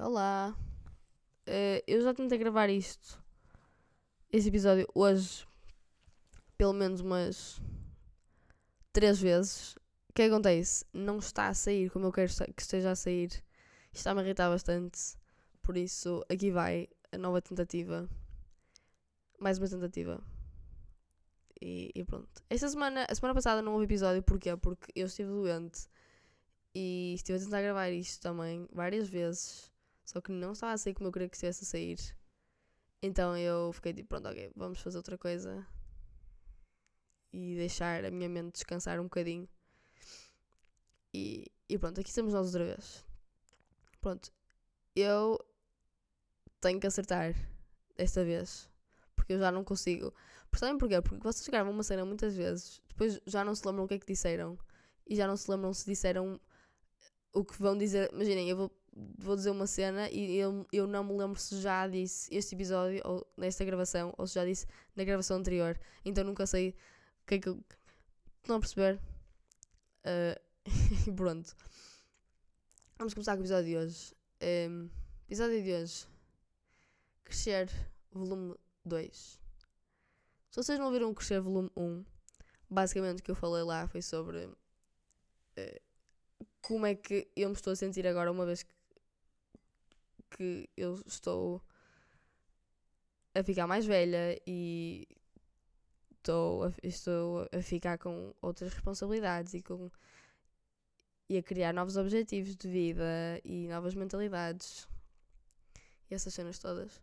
Olá. Eh, eu já tentei gravar isto, este episódio, hoje, pelo menos umas três vezes. O que acontece? Não está a sair como eu quero que esteja a sair. Está-me a irritar bastante. Por isso, aqui vai a nova tentativa. Mais uma tentativa. E, e pronto. Esta semana, a semana passada não houve episódio, porquê? Porque eu estive doente e estive a tentar gravar isto também várias vezes. Só que não estava a sair como eu queria que estivesse a sair. Então eu fiquei tipo, pronto, ok, vamos fazer outra coisa. E deixar a minha mente descansar um bocadinho. E, e pronto, aqui estamos nós outra vez. Pronto, eu tenho que acertar desta vez. Porque eu já não consigo. Por sabem porquê? Porque vocês gravam uma cena muitas vezes, depois já não se lembram o que é que disseram. E já não se lembram se disseram o que vão dizer. Imaginem, eu vou, vou dizer uma cena e eu, eu não me lembro se já disse este episódio ou nesta gravação ou se já disse na gravação anterior. Então nunca sei o que é que eu. Estão perceber? Uh, pronto. Vamos começar com o episódio de hoje. Um, episódio de hoje. Crescer, volume 2. Se vocês não ouviram Crescer, volume 1, basicamente o que eu falei lá foi sobre. Uh, como é que eu me estou a sentir agora, uma vez que, que eu estou a ficar mais velha e estou a, estou a ficar com outras responsabilidades e com e a criar novos objetivos de vida e novas mentalidades e essas cenas todas.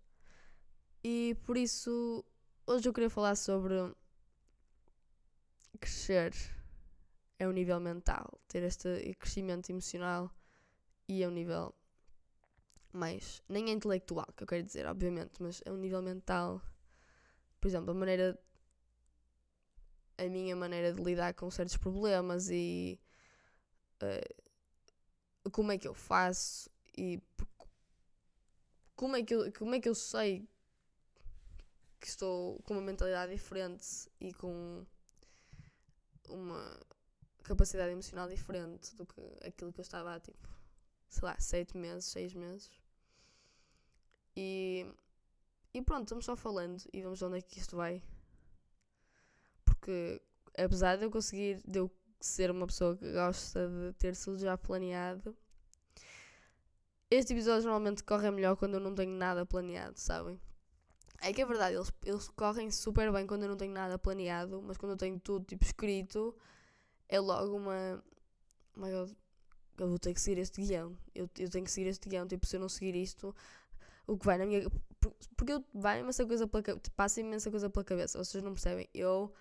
E por isso hoje eu queria falar sobre crescer é um nível mental, ter este crescimento emocional e é um nível mais, nem é intelectual, que eu quero dizer, obviamente, mas é um nível mental. Por exemplo, a maneira, a minha maneira de lidar com certos problemas e uh, como é que eu faço e como é que eu, como é que eu sei que estou com uma mentalidade diferente e com uma capacidade emocional diferente do que aquilo que eu estava há, tipo, sei lá, sete meses, seis meses. E, e pronto, estamos só falando e vamos ver onde é que isto vai. Porque apesar de eu conseguir, de eu ser uma pessoa que gosta de ter tudo já planeado, este episódio normalmente corre melhor quando eu não tenho nada planeado, sabem? É que é verdade, eles, eles correm super bem quando eu não tenho nada planeado, mas quando eu tenho tudo tipo escrito, é logo uma. Oh my god, eu vou ter que seguir este guião. Eu, eu tenho que seguir este guião. Tipo, se eu não seguir isto, o que vai na minha. Porque eu, vai imensa coisa pela cabeça. Passa imensa coisa pela cabeça. Vocês não percebem. Eu.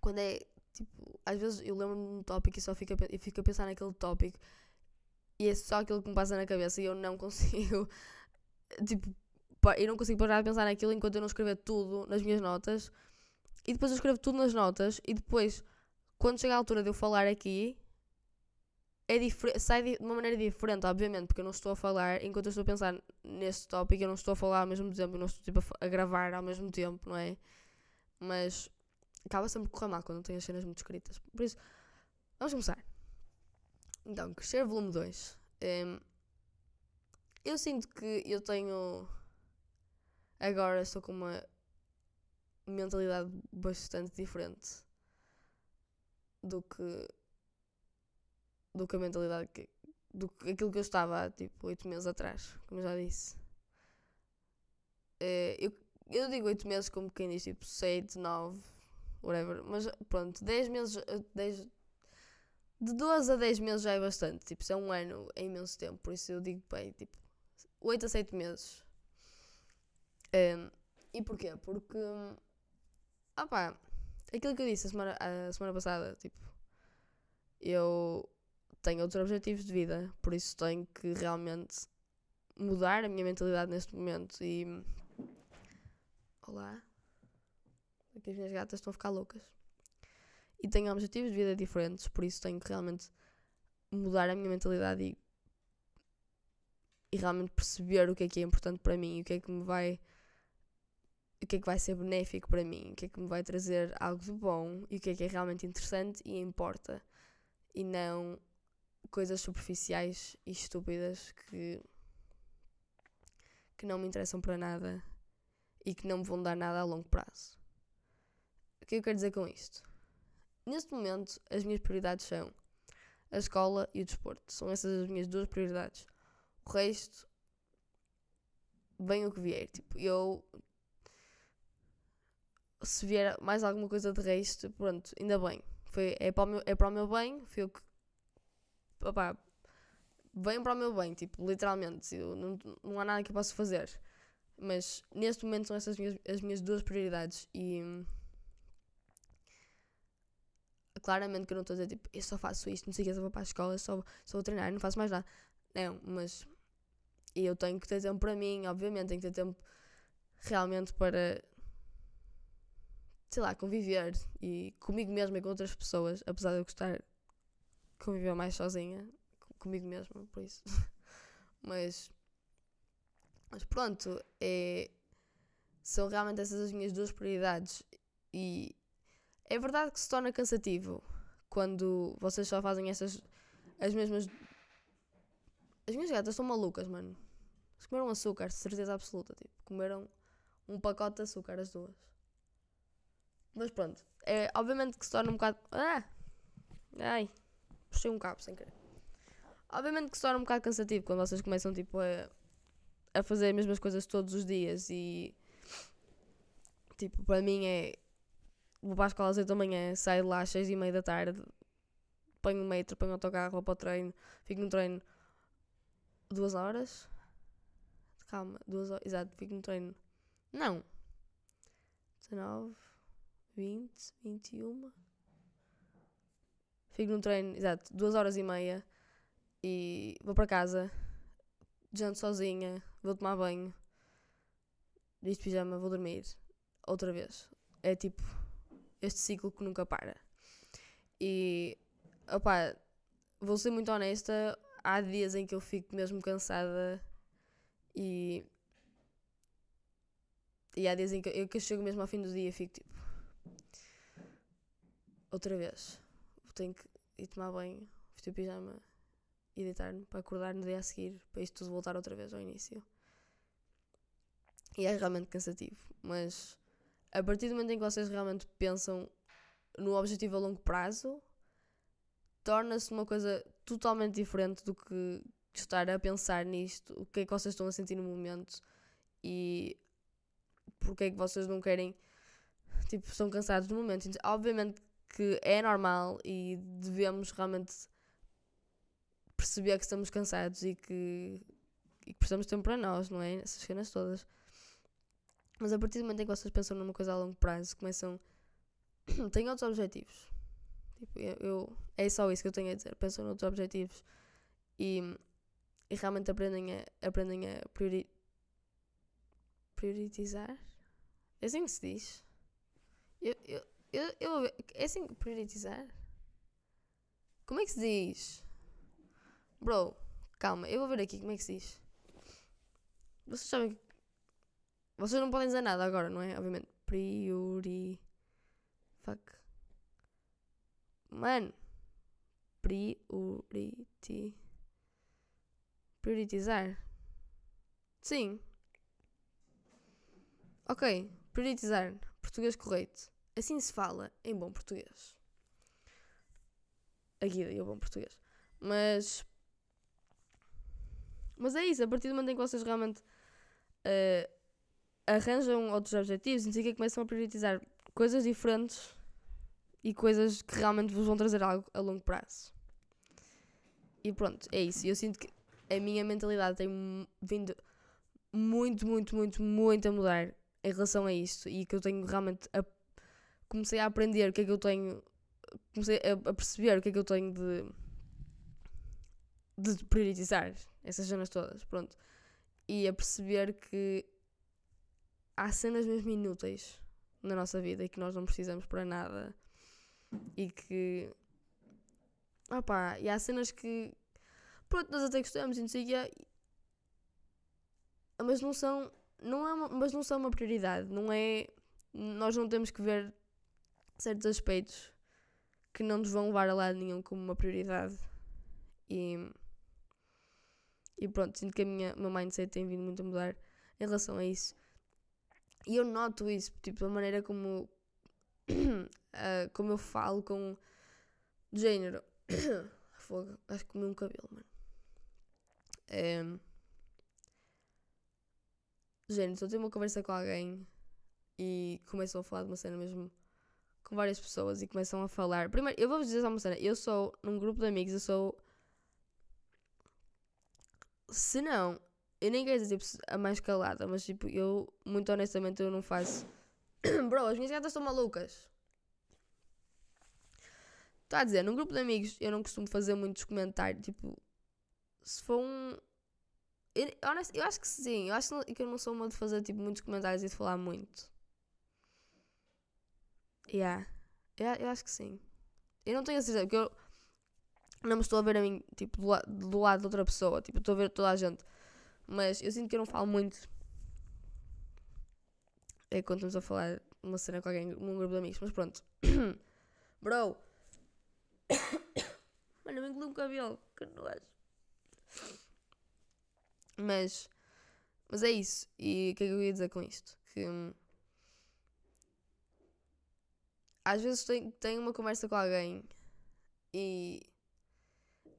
Quando é. Tipo, às vezes eu lembro-me de um tópico e só fico a, fico a pensar naquele tópico. E é só aquilo que me passa na cabeça e eu não consigo. Tipo, eu não consigo parar de pensar naquilo enquanto eu não escrever tudo nas minhas notas. E depois eu escrevo tudo nas notas e depois quando chega a altura de eu falar aqui, é sai de uma maneira diferente, obviamente, porque eu não estou a falar enquanto eu estou a pensar neste tópico, eu não estou a falar ao mesmo tempo, eu não estou tipo, a, a gravar ao mesmo tempo, não é? Mas acaba sempre por correr mal quando tenho as cenas muito escritas. Por isso, vamos começar. Então, crescer volume 2. Um, eu sinto que eu tenho. Agora estou com uma mentalidade bastante diferente do que do que a mentalidade que do que aquilo que eu estava há tipo 8 meses atrás, como já disse. É, eu, eu digo 8 meses como quem diz tipo 7, 9, whatever, mas pronto, 10 meses, 10, de 12 a 10 meses já é bastante, tipo, se é um ano é imenso tempo, por isso eu digo bem, tipo, 8 a 7 meses. É, e porquê? Porque, ah pá, aquilo que eu disse a semana, a semana passada, tipo, eu tenho outros objetivos de vida, por isso tenho que realmente mudar a minha mentalidade neste momento e. Olá. Aqui as minhas gatas estão a ficar loucas. E tenho objetivos de vida diferentes, por isso tenho que realmente mudar a minha mentalidade e, e realmente perceber o que é que é importante para mim o que é que me vai o que é que vai ser benéfico para mim, o que é que me vai trazer algo de bom e o que é que é realmente interessante e importa e não coisas superficiais e estúpidas que que não me interessam para nada e que não me vão dar nada a longo prazo. O que eu quero dizer com isto? Neste momento, as minhas prioridades são a escola e o desporto. São essas as minhas duas prioridades. O resto, vem o que vier. Tipo, eu. Se vier mais alguma coisa de resto, pronto, ainda bem. Foi, é, para o meu, é para o meu bem, foi o que. Opá, vem para o meu bem, tipo, literalmente. Não, não há nada que eu possa fazer. Mas neste momento são essas minhas, as minhas duas prioridades. E. Claramente que eu não estou a dizer tipo, eu só faço isto, não sei o que, só vou para a escola, só, só vou treinar, não faço mais nada. Não, mas e eu tenho que ter tempo para mim, obviamente, tenho que ter tempo realmente para, sei lá, conviver e comigo mesma e com outras pessoas, apesar de eu gostar conviver mais sozinha, comigo mesma, por isso. mas, mas pronto, é, são realmente essas as minhas duas prioridades e é verdade que se torna cansativo quando vocês só fazem essas as mesmas as minhas gatas são malucas, mano. Eles comeram açúcar, certeza absoluta. Tipo, comeram um pacote de açúcar, as duas. Mas pronto. É, obviamente que se torna um bocado. Ah! Ai! Puxei um cabo sem querer. Obviamente que se torna um bocado cansativo quando vocês começam tipo a, a fazer as mesmas coisas todos os dias e. Tipo, para mim é. Vou para a escola às 8 da manhã, saio de lá às 6 e meia da tarde, ponho o metro, ponho o autocarro, vou para o treino, fico no treino duas horas. Calma, duas horas. Exato, fico no treino. Não. 19, 20, 21. Fico no treino, exato, duas horas e meia. E vou para casa. Janto sozinha. Vou tomar banho. Visto pijama, vou dormir. Outra vez. É tipo este ciclo que nunca para. E opá, vou ser muito honesta, há dias em que eu fico mesmo cansada e. E há dias em que eu, que eu chego mesmo ao fim do dia e fico tipo. Outra vez. Tenho que ir tomar banho, vestir o pijama e deitar-me para acordar no dia a seguir, para isto tudo voltar outra vez ao início. E é realmente cansativo. Mas a partir do momento em que vocês realmente pensam no objetivo a longo prazo, torna-se uma coisa totalmente diferente do que estar a pensar nisto, o que é que vocês estão a sentir no momento e porque é que vocês não querem, tipo, estão cansados no momento. Então, obviamente que é normal e devemos realmente perceber que estamos cansados e que, e que precisamos de tempo para nós, não é? Essas cenas todas. Mas a partir do momento em que vocês pensam numa coisa a longo prazo, começam. têm outros objetivos. Tipo, eu, eu, é só isso que eu tenho a dizer. Pensam noutros objetivos e, e realmente aprendem a, aprendem a priori, prioritizar. É assim que se diz? Eu, eu, eu, eu, é assim prioritizar? Como é que se diz? Bro, calma, eu vou ver aqui como é que se diz. Vocês sabem que. Vocês não podem dizer nada agora, não é? Obviamente. Priori. Fuck. Mano. Priority. Prioritizar. Sim. Ok. Prioritizar. Português correto. Assim se fala em bom português. Aqui daí o bom português. Mas. Mas é isso. A partir do momento em que vocês realmente uh, arranjam outros objetivos, não sei o que, começam a prioritizar coisas diferentes e coisas que realmente vos vão trazer algo a longo prazo. E pronto, é isso. Eu sinto que a minha mentalidade tem vindo muito, muito, muito, muito a mudar em relação a isto e que eu tenho realmente a, comecei a aprender o que é que eu tenho comecei a, a perceber o que é que eu tenho de de priorizar essas cenas todas, pronto. E a perceber que há cenas mesmo inúteis na nossa vida e que nós não precisamos para nada e que. Opá, e há cenas que. Pronto, nós até gostamos e não sei o que Mas não são. Não é uma, mas não são uma prioridade. Não é. Nós não temos que ver certos aspectos que não nos vão levar a lado nenhum como uma prioridade. E. E pronto, sinto que a minha, o meu mindset tem vindo muito a mudar em relação a isso. E eu noto isso, tipo, a maneira como, uh, como eu falo com de género. Fogo, acho que comi um cabelo, mano. É, género, estou a ter uma conversa com alguém e começam a falar de uma cena mesmo com várias pessoas e começam a falar. Primeiro, eu vou-vos dizer só uma cena. Eu sou, num grupo de amigos, eu sou. Se não, eu nem quero dizer tipo, a mais calada, mas tipo, eu, muito honestamente, eu não faço. Bro, as minhas gatas estão malucas. Estou a dizer, num grupo de amigos eu não costumo fazer muitos comentários. Tipo, se for um. Eu, eu acho que sim, eu acho que eu não sou uma de fazer tipo, muitos comentários e de falar muito. Yeah. yeah. Eu acho que sim. Eu não tenho a certeza, porque eu não me estou a ver a mim, tipo, do, la do lado de outra pessoa. Tipo, estou a ver toda a gente. Mas eu sinto que eu não falo muito. É quando estamos a falar uma cena com alguém num grupo de amigos. Mas pronto. Bro. Mano, eu engoli um cabelo. Que nojo. Mas. Mas é isso. E o que é que eu ia dizer com isto? Que. Hum, às vezes tenho, tenho uma conversa com alguém e.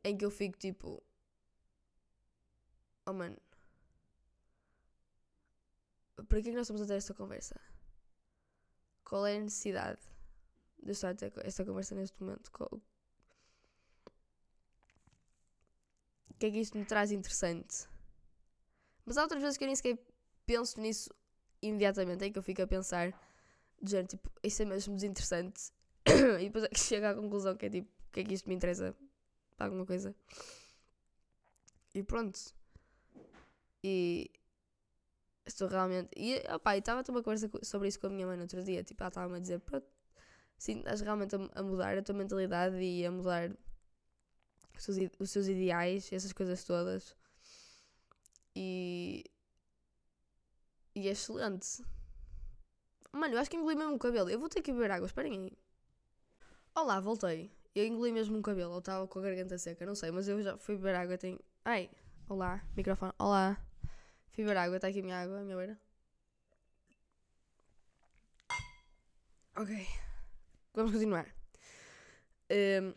em que eu fico tipo. Oh mano. Para que é nós estamos a ter esta conversa? Qual é a necessidade de estar a ter esta conversa neste momento? O que é que isto me traz interessante? Mas há outras vezes que eu nem sequer penso nisso imediatamente, é que eu fico a pensar de género, tipo, isso é mesmo desinteressante. e depois é que chega à conclusão que é tipo, o que é que isto me interessa para alguma coisa. E pronto. E estou realmente. E opa, estava a ter uma conversa sobre isso com a minha mãe no outro dia. Tipo, ela estava-me a dizer: pronto, sim, estás realmente a, a, mudar a tua mentalidade e a mudar os seus, os seus ideais, essas coisas todas. E. E é excelente. Mano, eu acho que engoli mesmo o cabelo. Eu vou ter que beber água, esperem aí. Olá, voltei. Eu engoli mesmo um cabelo, eu estava com a garganta seca, não sei, mas eu já fui beber água. Tenho... Ai, olá, microfone, olá. Fui beber água, está aqui a minha água, a minha beira. Ok, vamos continuar. Um,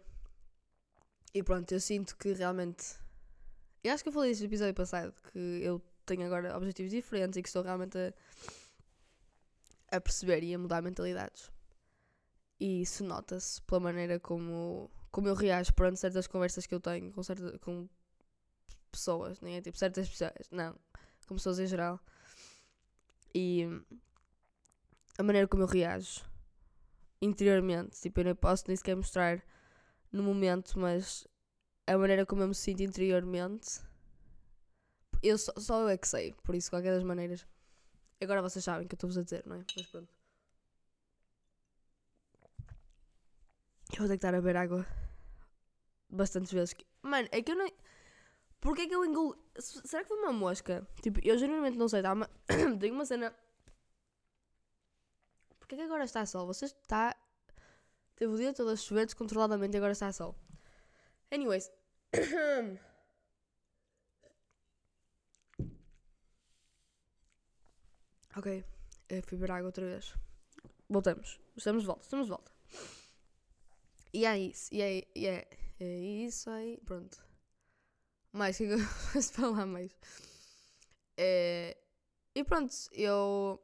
e pronto, eu sinto que realmente. Eu acho que eu falei isso no episódio passado, que eu tenho agora objetivos diferentes e que estou realmente a a perceber e a mudar mentalidades. E isso nota-se pela maneira como, como eu reajo perante certas conversas que eu tenho com, certa, com pessoas, nem é tipo certas pessoas, não, com pessoas em geral. E a maneira como eu reajo interiormente, tipo, eu não posso nem sequer mostrar no momento, mas a maneira como eu me sinto interiormente, eu só, só eu é que sei, por isso, qualquer das maneiras. Agora vocês sabem o que eu estou-vos a dizer, não é? Mas pronto. Eu vou ter que estar a beber água bastantes vezes. Mano, é que eu não. Porquê é que eu engulo. Será que foi uma mosca? Tipo, eu genuinamente não sei, tá? Mas... Tenho uma cena. Porquê é que agora está sol? Você está. Teve o dia todo a chover descontroladamente e agora está sol. Anyways. Ok, eu fui beber água outra vez. Voltamos. Estamos de volta, estamos de volta. E é isso, e é, e é, é isso aí. Pronto. Mais, que eu posso falar mais? É, e pronto, eu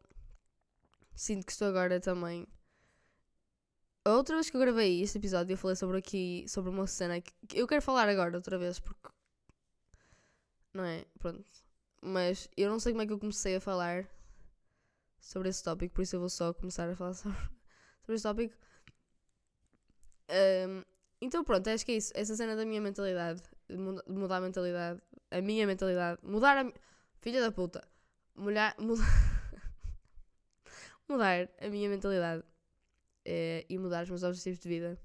sinto que estou agora também. A outra vez que eu gravei este episódio, eu falei sobre aqui, sobre uma cena que eu quero falar agora outra vez, porque. Não é? Pronto. Mas eu não sei como é que eu comecei a falar sobre esse tópico, por isso eu vou só começar a falar sobre, sobre esse tópico. Um, então pronto, acho que é isso. Essa cena da minha mentalidade, de mudar a mentalidade, a minha mentalidade, mudar a filha da puta, mudar, mudar, mudar a minha mentalidade é, e mudar os meus objetivos de vida.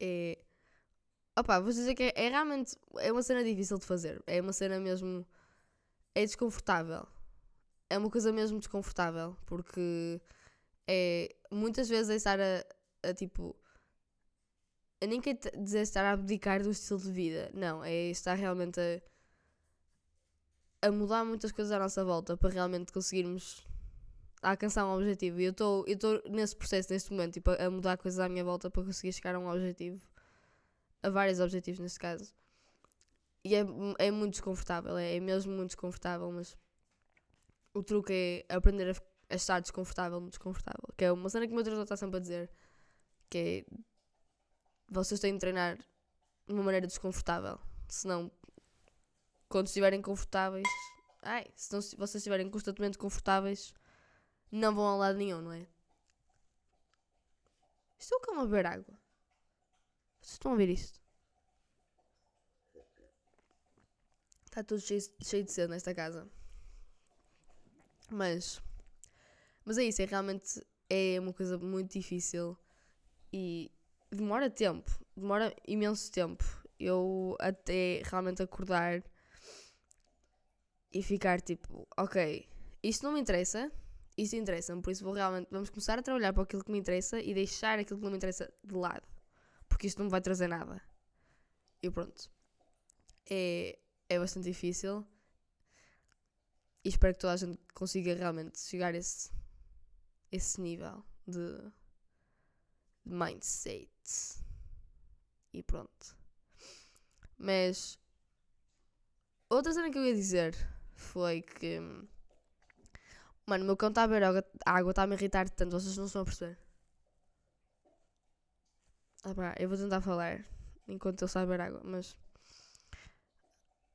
É, opa, vou dizer que é, é realmente é uma cena difícil de fazer. É uma cena mesmo. É desconfortável é uma coisa mesmo desconfortável, porque é muitas vezes é estar a, a tipo. Eu nem quero dizer estar a abdicar do estilo de vida, não, é estar realmente a, a mudar muitas coisas à nossa volta para realmente conseguirmos alcançar um objetivo. E eu estou nesse processo neste momento, tipo, a mudar coisas à minha volta para conseguir chegar a um objetivo. A vários objetivos neste caso. E é, é muito desconfortável, é, é mesmo muito desconfortável, mas o truque é aprender a, a, estar desconfortável no desconfortável. Que é uma cena que o meu treinador está sempre a dizer. Que é. Vocês têm de treinar de uma maneira desconfortável. Senão, quando estiverem confortáveis. Ai, se não, vocês estiverem constantemente confortáveis, não vão a lado nenhum, não é? Estou cá a beber água. Vocês estão a ver isto? Está tudo cheio, cheio de cedo nesta casa. Mas. Mas é isso, é realmente. É uma coisa muito difícil e demora tempo. Demora imenso tempo. Eu até realmente acordar e ficar tipo, ok, isto não me interessa, isto interessa-me, por isso vou realmente, vamos começar a trabalhar para aquilo que me interessa e deixar aquilo que não me interessa de lado, porque isto não me vai trazer nada. E pronto. É, é bastante difícil e espero que toda a gente consiga realmente chegar a esse, esse nível de, de mindset. E pronto. Mas outra cena que eu ia dizer foi que Mano, o meu cão está a beber água, a água está a me irritar tanto, vocês não estão a perceber. Ah, pá, eu vou tentar falar enquanto ele está a beber água, mas.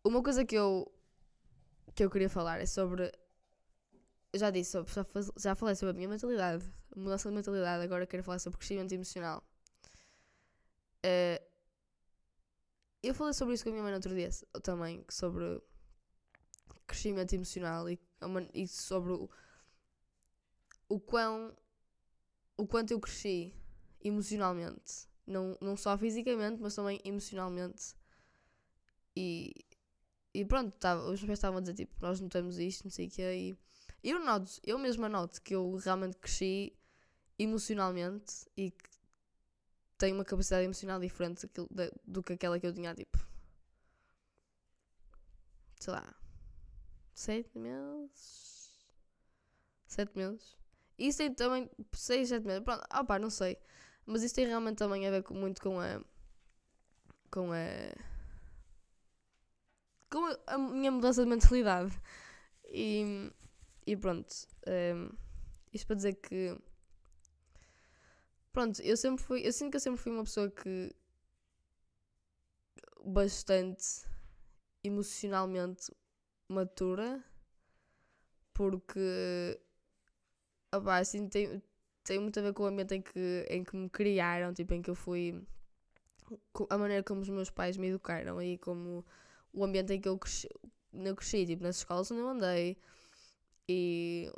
Uma coisa que eu. Que eu queria falar é sobre. Já disse, sobre, já, já falei sobre a minha mentalidade, mudança de mentalidade, agora quero falar sobre crescimento emocional. Uh, eu falei sobre isso com a minha mãe no outro dia também, sobre crescimento emocional e, e sobre o, o quão o quanto eu cresci emocionalmente. Não, não só fisicamente, mas também emocionalmente. E, e pronto, tava, os meus pais estavam a dizer tipo, nós notamos isto, não sei o que e eu noto, eu mesma noto que eu realmente cresci emocionalmente e que tenho uma capacidade emocional diferente do, do que aquela que eu tinha, tipo, sei lá, sete meses, sete meses. Isso tem também 6, 7 meses. Pronto, ah pá, não sei. Mas isso tem realmente também a ver com, muito com a. com a. com a, minha mudança de mentalidade. E. e pronto. Um, ehm, isto para dizer que. Pronto, eu sempre fui. Eu sinto que eu sempre fui uma pessoa que. bastante emocionalmente matura. Porque opá, assim, tem, tem muito a ver com o ambiente em que, em que me criaram, tipo, em que eu fui. a maneira como os meus pais me educaram e como o ambiente em que eu cresci, eu cresci tipo, nas escolas onde eu andei e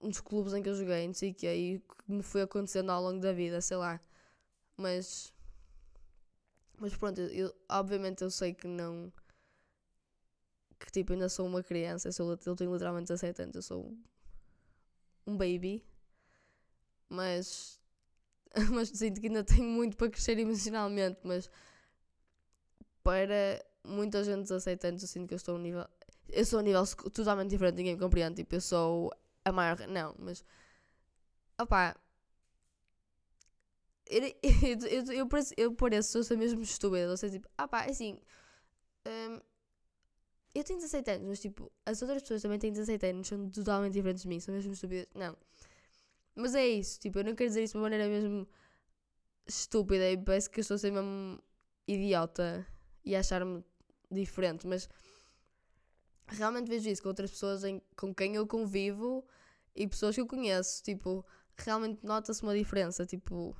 nos clubes em que eu joguei, não sei o que, e que me foi acontecendo ao longo da vida, sei lá. Mas. Mas pronto, eu, obviamente eu sei que não. Que tipo, ainda sou uma criança, eu, sou, eu tenho literalmente 17 anos, eu sou um baby, mas, mas sinto que ainda tenho muito para crescer emocionalmente, mas para muita gente aceitante eu sinto que eu estou a um nível. Eu sou a um nível totalmente diferente, ninguém me compreende. Tipo, eu sou a maior. Não, mas. Opá. Eu, eu, eu, eu, pareço, eu pareço, sou mesmo estúpida. Ou seja, tipo, opá, é assim. Um, eu tenho 17 anos, mas tipo, as outras pessoas também têm 17 anos, são totalmente diferentes de mim, são mesmo estúpidas. Não. Mas é isso, tipo, eu não quero dizer isso de uma maneira mesmo estúpida e parece que eu estou a ser mesmo idiota e achar-me diferente, mas realmente vejo isso com outras pessoas em, com quem eu convivo e pessoas que eu conheço, tipo, realmente nota-se uma diferença, tipo,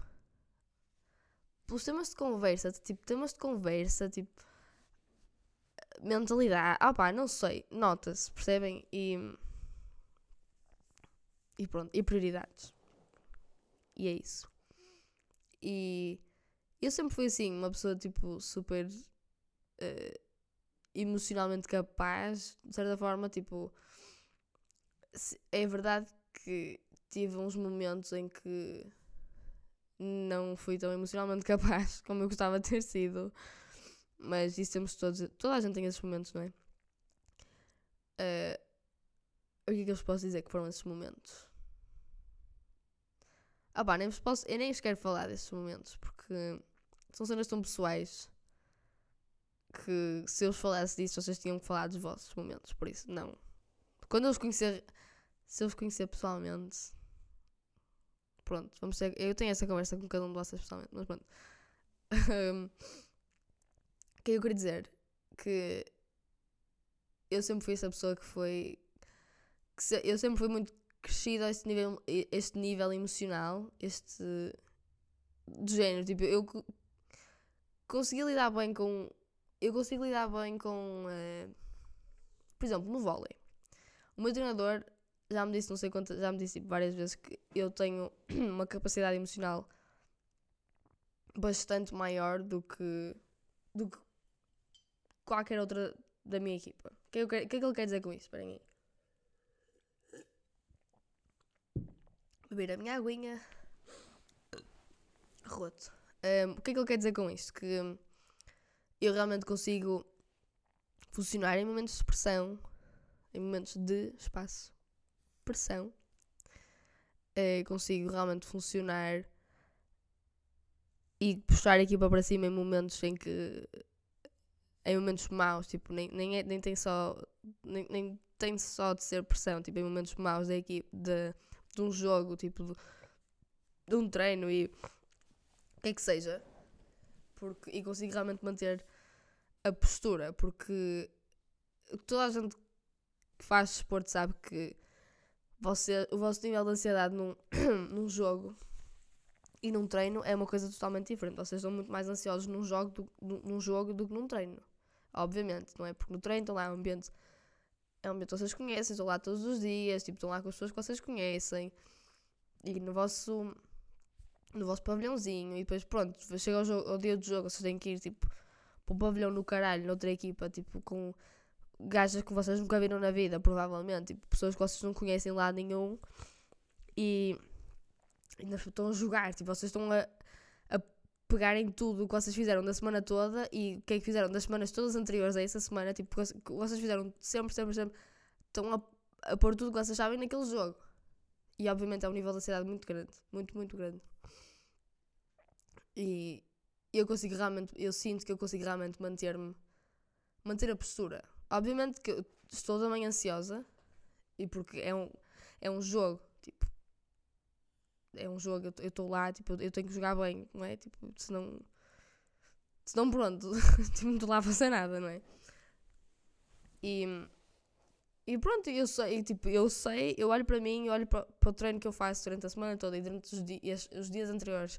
pelos temas de conversa, tipo, temas de conversa, tipo mentalidade. Ah pá, não sei. Nota-se, percebem? E. E pronto. E prioridades. E é isso. E. Eu sempre fui assim, uma pessoa tipo super. Uh, emocionalmente capaz, de certa forma, tipo. É verdade que tive uns momentos em que não fui tão emocionalmente capaz como eu gostava de ter sido. Mas isso temos todos. Toda a gente tem esses momentos, não é? Uh, o que é que eu vos posso dizer que foram esses momentos? Ah pá, nem vos posso, eu nem vos quero falar desses momentos, porque são cenas tão pessoais que se eu vos falasse disso, vocês tinham que falar dos vossos momentos, por isso, não. Quando eu os conhecer, se eu os conhecer pessoalmente, pronto, vamos ter, eu tenho essa conversa com cada um de vocês pessoalmente, mas pronto. o que eu queria dizer? Que eu sempre fui essa pessoa que foi. Que se, eu sempre fui muito crescida a este nível, este nível emocional, este. do género. Tipo, eu consegui lidar bem com. Eu consigo lidar bem com. Uh, por exemplo, no vôlei. O meu treinador já me disse, não sei quantas, já me disse tipo, várias vezes que eu tenho uma capacidade emocional bastante maior do que, do que qualquer outra da minha equipa. O que, é que, é ele quer dizer com isso? Esperem aí. Beber a minha aguinha. Roto. Um, o que é que ele quer dizer com isto? Que eu realmente consigo funcionar em momentos de pressão, em momentos de espaço, pressão. Uh, consigo realmente funcionar e puxar a equipa para cima em momentos em que em momentos maus, tipo, nem, nem, é, nem tem só nem, nem tem só de ser pressão, tipo, em momentos maus da equipe, de, de um jogo, tipo, de, de um treino e o que é que seja, porque, e consigo realmente manter a postura, porque toda a gente que faz desporto sabe que você, o vosso nível de ansiedade num, num jogo e num treino é uma coisa totalmente diferente. Vocês estão muito mais ansiosos num jogo, do, num jogo do que num treino. Obviamente, não é? Porque no treino estão lá, é um ambiente. É um ambiente que vocês conhecem, estão lá todos os dias, tipo, estão lá com as pessoas que vocês conhecem. E no vosso. No vosso pavilhãozinho. E depois, pronto, chega ao, jogo, ao dia do jogo, vocês têm que ir, tipo, para o pavilhão no caralho, noutra equipa, tipo, com gajas que vocês nunca viram na vida, provavelmente. Tipo, pessoas que vocês não conhecem lá nenhum. E. Ainda estão a jogar, tipo, vocês estão a, pegarem tudo o que vocês fizeram da semana toda e o que é que fizeram das semanas todas anteriores a essa semana, tipo, que vocês fizeram sempre, sempre, sempre, estão a, a pôr tudo o que vocês sabem naquele jogo. E obviamente é um nível de ansiedade muito grande, muito, muito grande. E eu consigo realmente, eu sinto que eu consigo realmente manter-me, manter a postura. Obviamente que eu estou também ansiosa, e porque é um, é um jogo, tipo, é um jogo, eu estou lá, tipo, eu tenho que jogar bem, não é? Tipo, senão. Senão, pronto, tipo, não estou lá a fazer nada, não é? E. E pronto, eu sei, tipo, eu sei, eu olho para mim, eu olho para, para o treino que eu faço durante a semana toda e durante os, dias, os dias anteriores,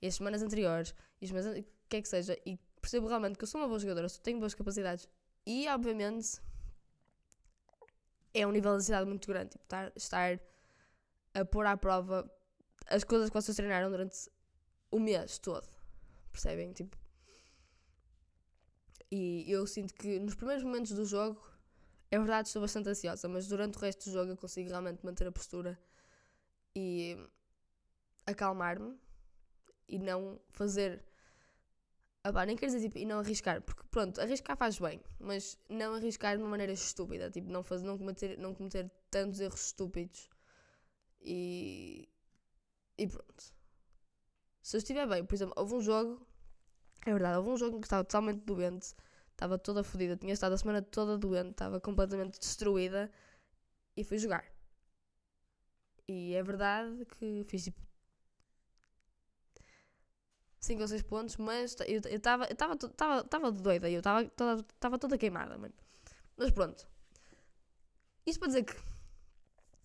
e as semanas anteriores, e as semanas, é que seja, e percebo realmente que eu sou uma boa jogadora, tenho boas capacidades, e obviamente é um nível de ansiedade muito grande, tipo, estar, estar a pôr à prova as coisas que vocês treinaram durante o mês todo. Percebem? Tipo. E eu sinto que nos primeiros momentos do jogo, é verdade, estou bastante ansiosa, mas durante o resto do jogo eu consigo realmente manter a postura e acalmar-me e não fazer. Ah, nem quer dizer tipo, e não arriscar, porque pronto, arriscar faz bem, mas não arriscar de uma maneira estúpida, tipo, não, fazer, não, cometer, não cometer tantos erros estúpidos e e pronto. Se eu estiver bem, por exemplo, houve um jogo, é verdade, houve um jogo em que estava totalmente doente, estava toda fodida, tinha estado a semana toda doente, estava completamente destruída e fui jogar. E é verdade que fiz tipo 5 ou 6 pontos, mas eu estava doida, eu estava toda, queimada, mano. Mas pronto. Isto para dizer que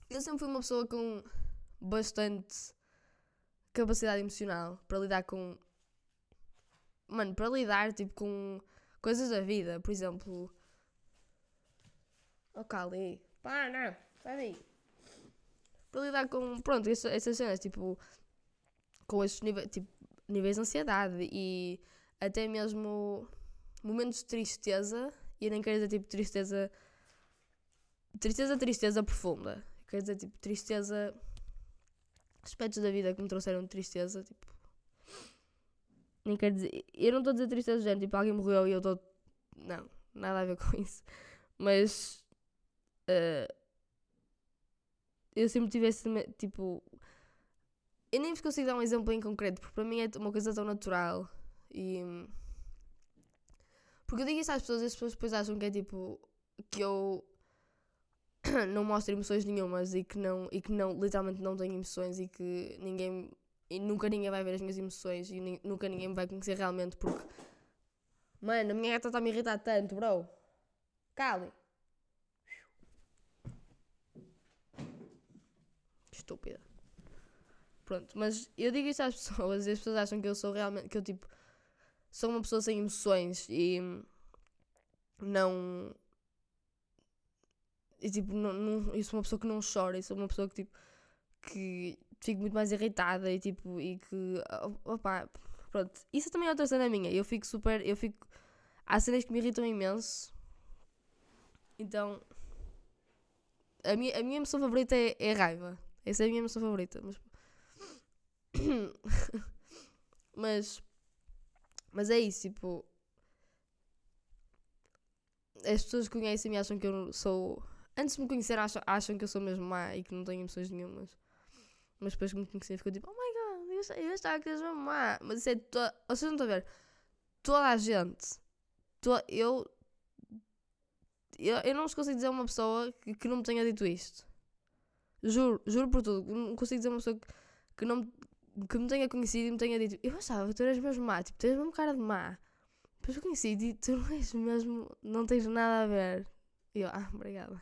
eu sempre fui uma pessoa com bastante capacidade emocional para lidar com. Mano, para lidar tipo com coisas da vida, por exemplo. Oh, Cali. Pá, não, sai daí. Para lidar com, pronto, essas cenas, tipo, com esses níveis, tipo, níveis de ansiedade e até mesmo momentos de tristeza, e nem quero dizer tipo tristeza. Tristeza, tristeza profunda. Quer dizer, tipo, tristeza aspectos da vida que me trouxeram tristeza, tipo. Nem quero dizer. Eu não estou a dizer tristeza, gente, tipo, alguém morreu e eu estou. Não, nada a ver com isso. Mas. uh, eu sempre tive esse, tipo, eu nem vos consigo dar um exemplo em concreto, porque para mim é uma coisa tão natural e... Porque eu digo isso às pessoas e as pessoas depois acham que é tipo, que eu não mostro emoções nenhumas e que não, e que não, literalmente não tenho emoções e que ninguém, e nunca ninguém vai ver as minhas emoções e ni, nunca ninguém me vai conhecer realmente porque, mano, a minha gata está a me irritar tanto, bro. Cali. Estúpida. Pronto, mas eu digo isso às pessoas e as pessoas acham que eu sou realmente, que eu tipo, sou uma pessoa sem emoções e não e tipo, não, não, eu sou uma pessoa que não chora, eu sou uma pessoa que tipo, que fico muito mais irritada e tipo, e que, opá, pronto. Isso também é outra cena minha, eu fico super, eu fico, há cenas que me irritam imenso, então, a minha, a minha emoção favorita é, é raiva, essa é a minha emoção favorita, mas, mas, mas é isso, tipo, as pessoas que conhecem-me acham que eu sou antes de me conhecer acham, acham que eu sou mesmo má e que não tenho emoções nenhumas. Mas depois que me conhecerem ficam tipo, oh my god, eu, estava que és mesmo má. Mas isso é toda. Vocês não estão a ver? Toda a gente. Eu, eu. Eu não vos consigo dizer uma pessoa que, que não me tenha dito isto. Juro, juro por tudo. Não consigo dizer uma pessoa que, que não que me tenha conhecido e me tenha dito eu achava que tu eras mesmo má, tipo, tens mesmo cara de má. Depois eu conheci e tu não és mesmo, não tens nada a ver. E eu, ah, obrigada.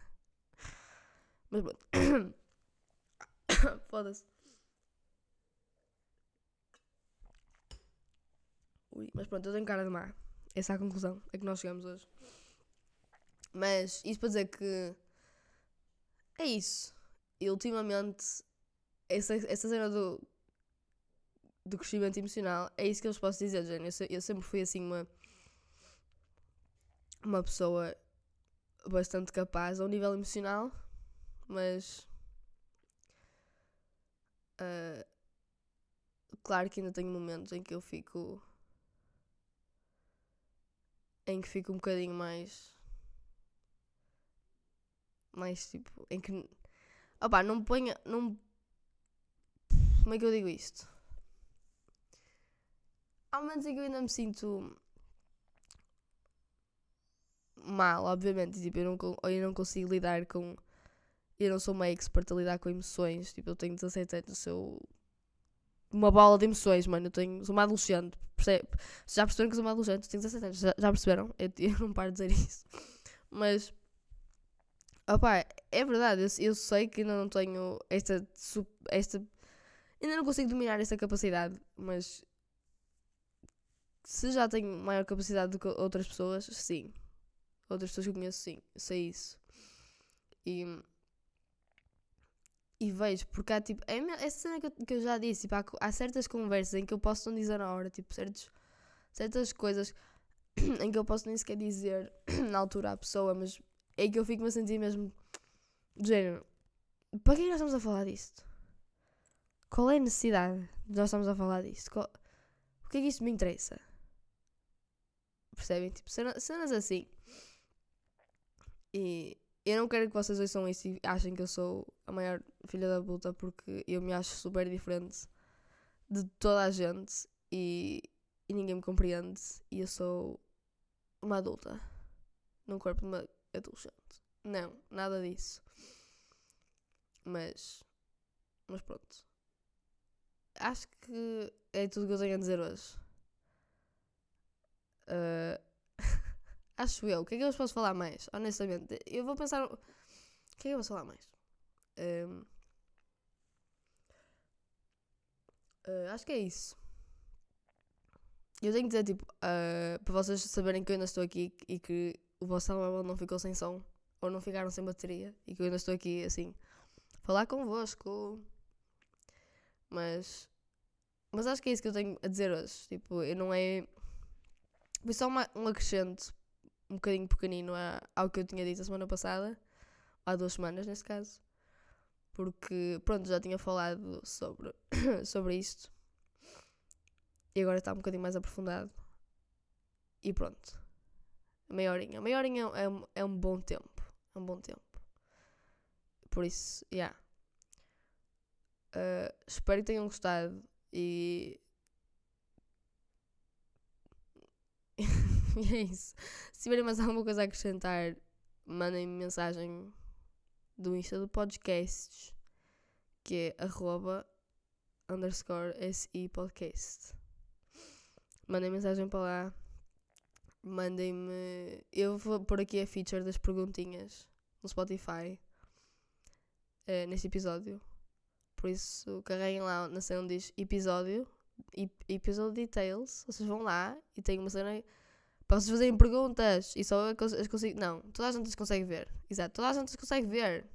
Mas pronto. Foda-se. Ui, mas pronto, eu tenho cara de má. Essa é a conclusão a que nós chegamos hoje. Mas isso para dizer que é isso. E ultimamente essa, essa cena do, do crescimento emocional é isso que eu vos posso dizer, Jane. Eu, eu sempre fui assim uma uma pessoa bastante capaz ao nível emocional mas. Uh, claro que ainda tenho momentos em que eu fico. em que fico um bocadinho mais. mais tipo. em que. Opá, não me ponha. Não, como é que eu digo isto? Há momentos em que eu ainda me sinto mal, obviamente. Tipo, eu não, eu não consigo lidar com eu não sou uma expert a lidar com emoções. Tipo, eu tenho 17 anos, sou uma bola de emoções, mano. Eu tenho, sou uma adolescente. Percebe? Já perceberam que sou uma adolescente? Tenho 17 anos, já, já perceberam? Eu, eu, não paro de dizer isso. Mas, opá, é verdade. Eu, eu sei que ainda não tenho esta, esta. Ainda não consigo dominar esta capacidade, mas. Se já tenho maior capacidade do que outras pessoas, sim. Outras pessoas que eu conheço, sim. Sei isso. E e vejo, porque há tipo. É essa cena que eu, que eu já disse, tipo, há, há, certas conversas em que eu posso não dizer na hora, tipo, certos, certas coisas em que eu posso nem sequer dizer na altura à pessoa, mas é que eu fico-me a sentir mesmo. Do género, para que nós estamos a falar disto? Qual é a necessidade de nós estamos a falar disto? Qual, o que é que isto me interessa? Percebem? Tipo, cenas assim. E eu não quero que vocês ouçam isso e achem que eu sou a maior filha da puta porque eu me acho super diferente de toda a gente e, e ninguém me compreende e eu sou uma adulta num corpo de uma adolescente. Não, nada disso. Mas, mas pronto. Acho que é tudo que eu tenho a dizer hoje. Uh, Acho eu. O que é que eu vos posso falar mais? Honestamente. Eu vou pensar. O que é que eu posso falar mais? Um... Uh, acho que é isso. Eu tenho que dizer, tipo, uh, para vocês saberem que eu ainda estou aqui e que o vosso telemóvel não ficou sem som ou não ficaram sem bateria e que eu ainda estou aqui, assim, falar convosco. Mas. Mas acho que é isso que eu tenho a dizer hoje. Tipo, eu não é. Foi só uma, um acrescente um bocadinho pequenino ao que eu tinha dito a semana passada, há duas semanas nesse caso, porque pronto, já tinha falado sobre, sobre isto e agora está um bocadinho mais aprofundado e pronto. Meia horinha. Meia horinha é um, é um bom tempo. É um bom tempo. Por isso, yeah. Uh, espero que tenham gostado e. e é isso. Se tiverem mais alguma coisa a acrescentar, mandem-me mensagem do Insta do podcast, que é arroba underscore SI podcast. Mandem mensagem para lá. Mandem-me. Eu vou pôr aqui a feature das perguntinhas no Spotify uh, neste episódio. Por isso, carreguem lá na cena onde diz episódio, episódio details. Vocês vão lá e tem uma cena para vocês fazerem perguntas e só as consigo. Não, toda a gente as consegue ver. Exato, toda a gente as consegue ver.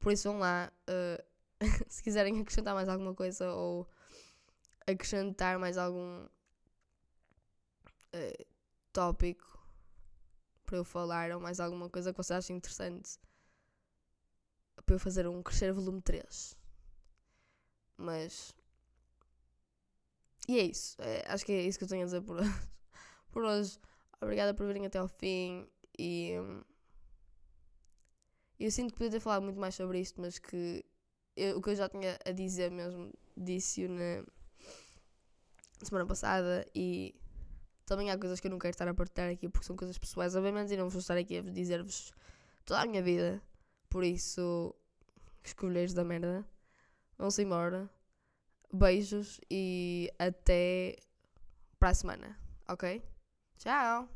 Por isso vão lá. Uh, se quiserem acrescentar mais alguma coisa ou acrescentar mais algum uh, tópico para eu falar ou mais alguma coisa que vocês achem interessante para eu fazer um crescer volume 3. Mas. E é isso. É, acho que é isso que eu tenho a dizer por hoje. por hoje. Obrigada por virem até ao fim e. Eu sinto que podia ter falado muito mais sobre isto, mas que eu, o que eu já tinha a dizer mesmo disse-o na semana passada e também há coisas que eu não quero estar a partilhar aqui porque são coisas pessoais, obviamente, e não vou estar aqui a dizer-vos toda a minha vida. Por isso, escolheres da merda. Vão-se embora. Beijos e até para a semana, ok? Ciao.